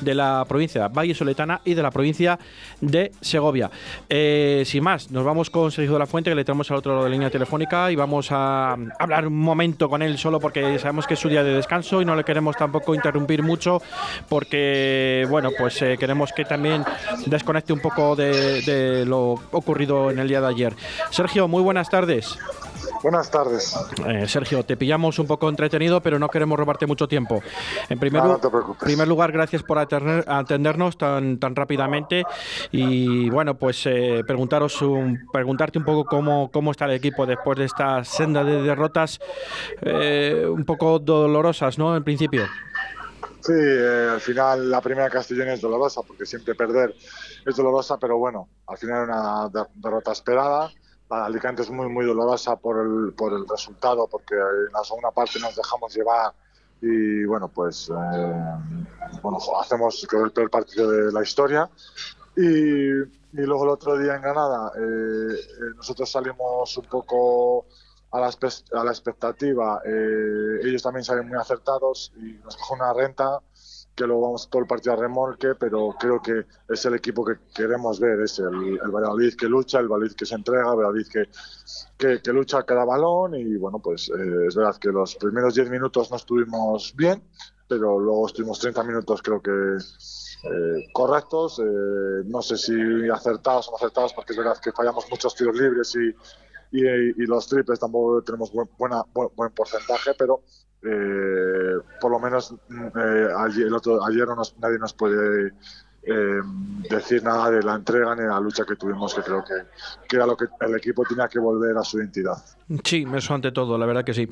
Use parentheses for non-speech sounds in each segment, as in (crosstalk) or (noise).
de la provincia Valle Soletana y de la provincia de Segovia. Eh, sin más, nos vamos con Sergio de la Fuente, que le tenemos al otro lado de la línea telefónica y vamos a hablar un momento con él solo porque sabemos que es su día de descanso y no le queremos tampoco interrumpir mucho porque, bueno, pues eh, queremos que también desconecte un poco de lo ocurrido en el día de ayer. Sergio, muy buenas tardes. Buenas tardes. Eh, Sergio, te pillamos un poco entretenido, pero no queremos robarte mucho tiempo. En primer, primer lugar, gracias por atendernos tan, tan rápidamente. Y bueno, pues eh, preguntaros preguntarte un poco cómo, cómo está el equipo después de esta senda de derrotas eh, un poco dolorosas, ¿no? En principio. Sí, al final la primera Castellón es dolorosa porque siempre perder es dolorosa, pero bueno, al final una derrota esperada para Alicante es muy, muy dolorosa por el, por el resultado, porque en la segunda parte nos dejamos llevar y bueno, pues eh, bueno, hacemos el peor partido de la historia. Y, y luego el otro día en Granada, eh, eh, nosotros salimos un poco a la, a la expectativa, ellos también salen muy acertados y nos coge una renta que luego vamos todo el partido a remolque, pero creo que es el equipo que queremos ver, es el, el Valladolid que lucha, el Valladolid que se entrega, el Valladolid que, que, lucha cada balón y bueno, pues eh, es verdad que los primeros 10 minutos no estuvimos bien, pero luego estuvimos 30 minutos creo que eh, correctos, eh, no sé si acertados o no acertados, porque es verdad que fallamos muchos tiros libres y, y, los triples tampoco tenemos buen, buena, buen porcentaje, pero eh, por lo menos eh, ayer, el otro, ayer no nadie nos puede eh, decir nada de la entrega ni de la lucha que tuvimos, que creo que, era lo que el equipo tenía que volver a su identidad. Sí, eso ante todo, la verdad que sí.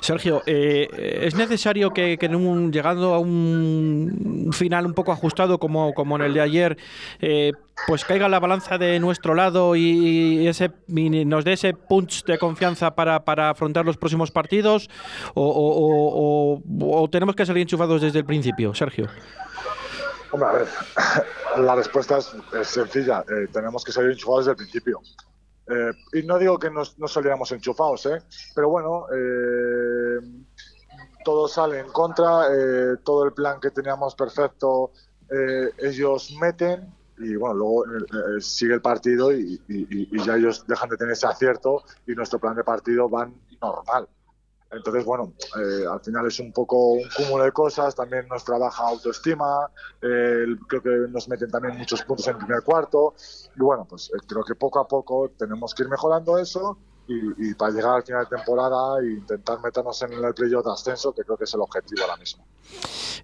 Sergio, eh, ¿es necesario que, en un, llegando a un final un poco ajustado como, como en el de ayer, eh, pues caiga la balanza de nuestro lado y, ese, nos dé ese punch de confianza para, para afrontar los próximos partidos? O, o tenemos que salir enchufados desde el principio, Sergio? Hombre, a ver, (coughs) la respuesta es, sencilla. Eh, tenemos que salir enchufados desde el principio. Eh, y no digo que no, saliéramos enchufados, ¿eh? pero bueno, eh, todo sale en contra, todo el plan que teníamos perfecto, ellos meten y bueno, luego sigue el partido y, y, ya ellos dejan de tener ese acierto y nuestro plan de partido van normal. Entonces, bueno, eh, al final es un poco un cúmulo de cosas, también nos trabaja autoestima, creo que nos meten también muchos puntos en el primer cuarto, y bueno, pues eh, creo que poco a poco tenemos que ir mejorando eso y, para llegar al final de temporada e intentar meternos en el playoff de ascenso, que creo que es el objetivo ahora mismo.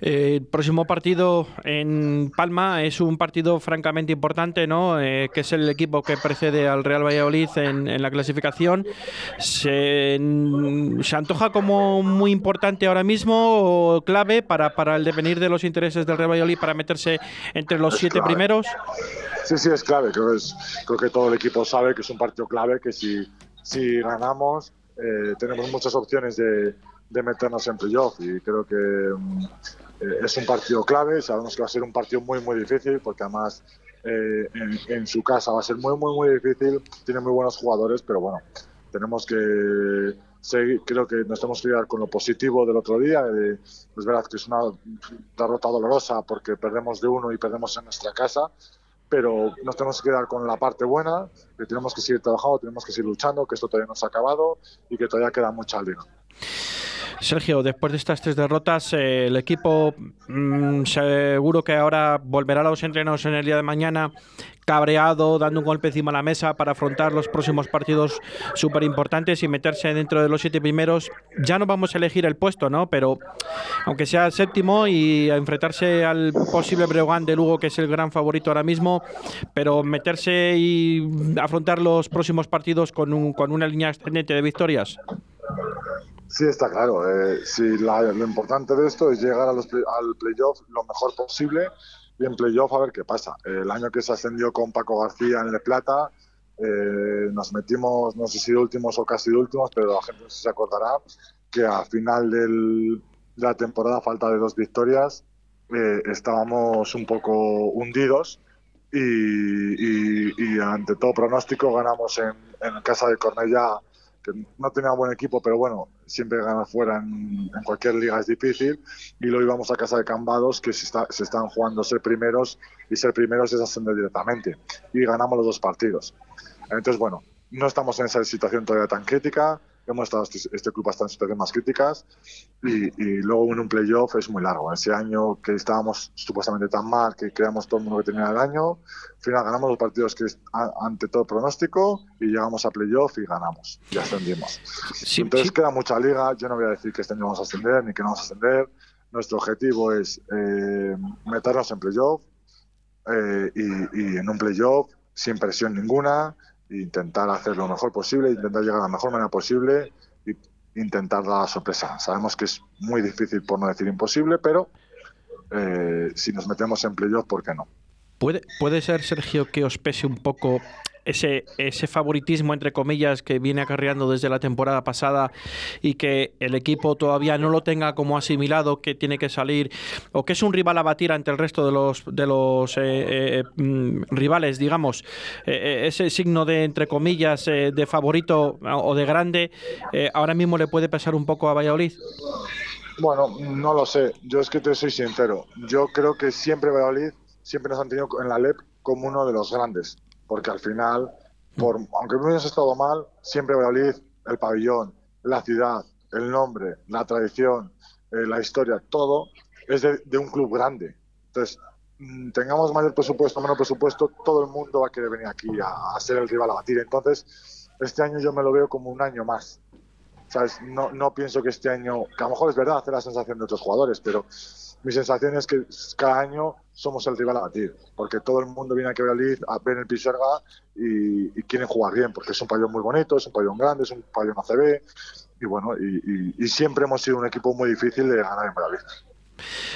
Eh, el próximo partido en Palma es un partido francamente importante, ¿no? Eh, que es el equipo que precede al Real Valladolid en, la clasificación. Se, antoja como muy importante ahora mismo o clave para, para el devenir de los intereses del Real Valladolid para meterse entre los siete primeros? Sí, sí, es clave. Creo que, es, creo que todo el equipo sabe que es un partido clave, que si si ganamos, eh, tenemos muchas opciones de, meternos en playoff y creo que mm, eh, es un partido clave. Sabemos que va a ser un partido muy, muy difícil porque además eh, en, su casa va a ser muy, muy, muy difícil. Tiene muy buenos jugadores, pero bueno, tenemos que seguir. Creo que nos tenemos que quedar con lo positivo del otro día. es verdad que es una derrota dolorosa porque perdemos de uno y perdemos en nuestra casa pero nos tenemos que quedar con la parte buena, que tenemos que seguir trabajando, tenemos que seguir luchando, que esto todavía no se ha acabado y que todavía queda mucha liga. Sergio, después de estas tres derrotas, eh, el equipo mm, seguro que ahora volverá a los entrenos en el día de mañana cabreado, dando un golpe encima de la mesa para afrontar los próximos partidos súper importantes y meterse dentro de los siete primeros. Ya no vamos a elegir el puesto, ¿no? Pero aunque sea séptimo y a enfrentarse al posible Breogán de Lugo, que es el gran favorito ahora mismo, pero meterse y afrontar los próximos partidos con, un, con una línea ascendente de victorias. Sí, está claro. Eh, lo importante de esto es llegar a los al playoff lo mejor posible y en playoff a ver qué pasa. El año que se ascendió con Paco García en Le Plata, eh, nos metimos, no sé si últimos o casi últimos, pero la gente no se acordará que a final de la temporada, falta de dos victorias, eh, estábamos un poco hundidos y, ante todo pronóstico ganamos en, en casa de Cornellá que no tenía buen equipo, pero bueno, siempre ganar fuera en, cualquier liga es difícil. Y luego íbamos a casa de Cambados, que se, se están jugando ser primeros, y ser primeros es ascender directamente. Y ganamos los dos partidos. Entonces, bueno, no estamos en esa situación todavía tan crítica hemos estado este, este club hasta en situaciones más críticas y, luego en un playoff es muy largo. Ese año que estábamos supuestamente tan mal, que creamos todo el mundo que tenía el año, al final ganamos los partidos que es ante todo pronóstico y llegamos a playoff y ganamos y ascendimos. Entonces queda mucha liga, yo no voy a decir que este año vamos a ascender ni que no vamos a ascender. Nuestro objetivo es eh, meternos en playoff eh, y, y en un playoff sin presión ninguna, intentar hacer lo mejor posible, intentar llegar a la mejor manera posible e intentar dar la sorpresa. Sabemos que es muy difícil, por no decir imposible, pero eh, si nos metemos en playoff, ¿por qué no? ¿Puede, ¿Puede ser, Sergio, que os pese un poco ese, ese favoritismo, entre comillas, que viene acarreando desde la temporada pasada y que el equipo todavía no lo tenga como asimilado, que tiene que salir, o que es un rival a batir ante el resto de los, de los eh, eh, mm, rivales, digamos, eh, ese signo de, entre comillas, de favorito o de grande, ahora mismo le puede pesar un poco a Valladolid? Bueno, no lo sé. Yo es que te soy sincero. Yo creo que siempre Valladolid, siempre nos han tenido en la LEP como uno de los grandes porque al final, por, aunque no hubiese estado mal, siempre Valladolid, el pabellón, la ciudad, el nombre, la tradición, eh, la historia, todo es de, un club grande. Entonces, mm, tengamos mayor presupuesto, menos presupuesto, todo el mundo va a querer venir aquí a, ser el rival a batir. Entonces, este año yo me lo veo como un año más. ¿Sabes? No, no pienso que este año, que a lo mejor es verdad, hace la sensación de otros jugadores, pero mi sensación es que cada año somos el rival a batir, porque todo el mundo viene a Valladolid a ver el Pisuerga y, y quieren jugar bien, porque es un pabellón muy bonito, es un pabellón grande, es un pabellón ACB, y bueno, y, y, siempre hemos sido un equipo muy difícil de ganar en Valladolid.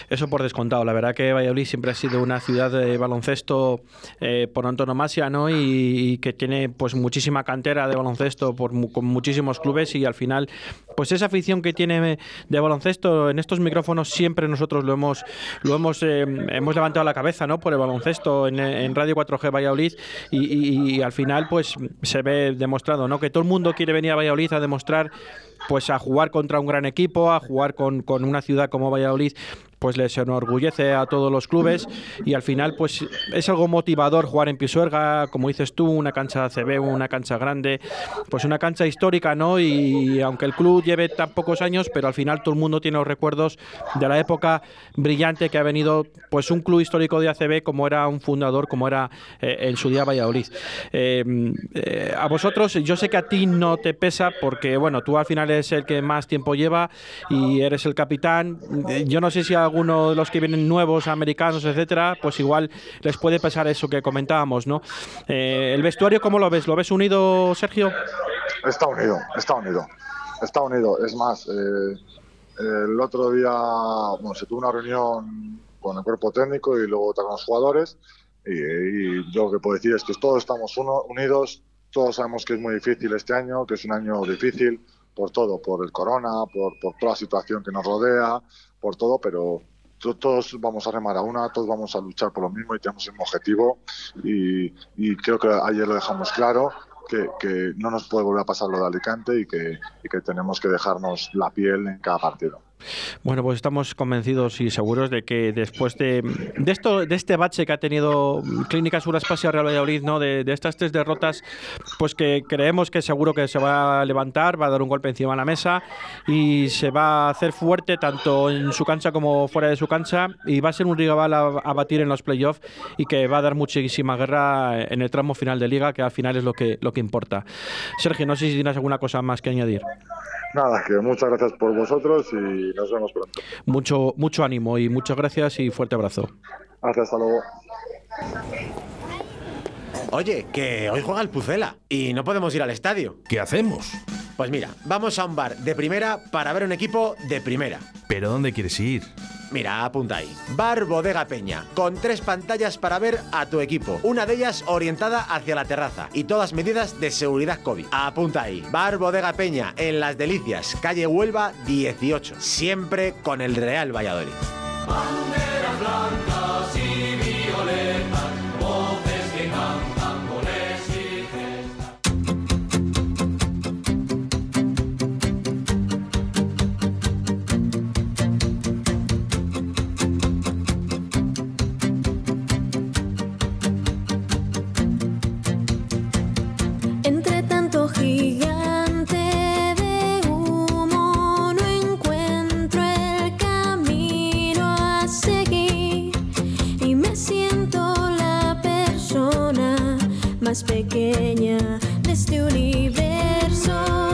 Eso por descontado. La verdad que Valladolid siempre ha sido una ciudad de baloncesto eh, por antonomasia, ¿no? Y, que tiene pues muchísima cantera de baloncesto por, con muchísimos clubes y al final, pues esa afición que tiene de baloncesto en estos micrófonos siempre nosotros lo hemos lo hemos eh, hemos levantado la cabeza, ¿no? Por el baloncesto en, Radio 4G Valladolid y, y, al final pues se ve demostrado, ¿no? Que todo el mundo quiere venir a Valladolid a demostrar pues a jugar contra un gran equipo, a jugar con, con una ciudad como Valladolid pues les enorgullece a todos los clubes y al final pues es algo motivador jugar en Pisuerga, como dices tú, una cancha CB, una cancha grande, pues una cancha histórica, ¿no? Y aunque el club lleve tan pocos años, pero al final todo el mundo tiene los recuerdos de la época brillante que ha venido pues un club histórico de ACB como era un fundador, como era eh, en su día Valladolid. Em, eh, a vosotros, yo sé que a ti no te pesa porque, bueno, tú al final eres el que más tiempo lleva y eres el capitán. Yo no sé si a alguno de los que vienen nuevos, americanos, etcétera, pues igual les puede pasar eso que comentábamos, ¿no? Eh, ¿El vestuario cómo lo ves? ¿Lo ves unido, Sergio? Está unido, está unido, está unido. Es más, eh, el otro día bueno, se tuvo una reunión con el cuerpo técnico y luego con los jugadores y, yo lo que puedo decir es que todos estamos unidos, todos sabemos que es muy difícil este año, que es un año difícil por todo, por el corona, por, por toda la situación que nos rodea, por todo, pero todos vamos a remar a una, todos vamos a luchar por lo mismo y tenemos el objetivo y, y creo que ayer lo dejamos claro. Que, que, no nos puede volver a pasar lo de Alicante y que, y que tenemos que dejarnos la piel en cada partido. Bueno, pues estamos convencidos y seguros de que después de, de esto, de este bache que ha tenido Clínica Suraspasia Real Valladolid, ¿no? De, de, estas tres derrotas, pues que creemos que seguro que se va a levantar, va a dar un golpe encima de la mesa y se va a hacer fuerte tanto en su cancha como fuera de su cancha y va a ser un rival a, a batir en los playoffs y que va a dar muchísima guerra en el tramo final de liga, que al final es lo que, lo que importa. Sergio, no sé si tienes alguna cosa más que añadir. Nada, que muchas gracias por vosotros y nos vemos pronto. Mucho, mucho ánimo y muchas gracias y fuerte abrazo. hasta luego. Oye, que hoy juega el Pucela y no podemos ir al estadio. ¿Qué hacemos? Pues mira, vamos a un bar de primera para ver un equipo de primera. ¿Pero dónde quieres ir? Mira, apunta ahí. Bar Bodega Peña, con tres pantallas para ver a tu equipo. Una de ellas orientada hacia la terraza y todas medidas de seguridad COVID. Apunta ahí. Bar Bodega Peña, en Las Delicias, calle Huelva 18. Siempre con el Real Valladolid. pequeña de este universo.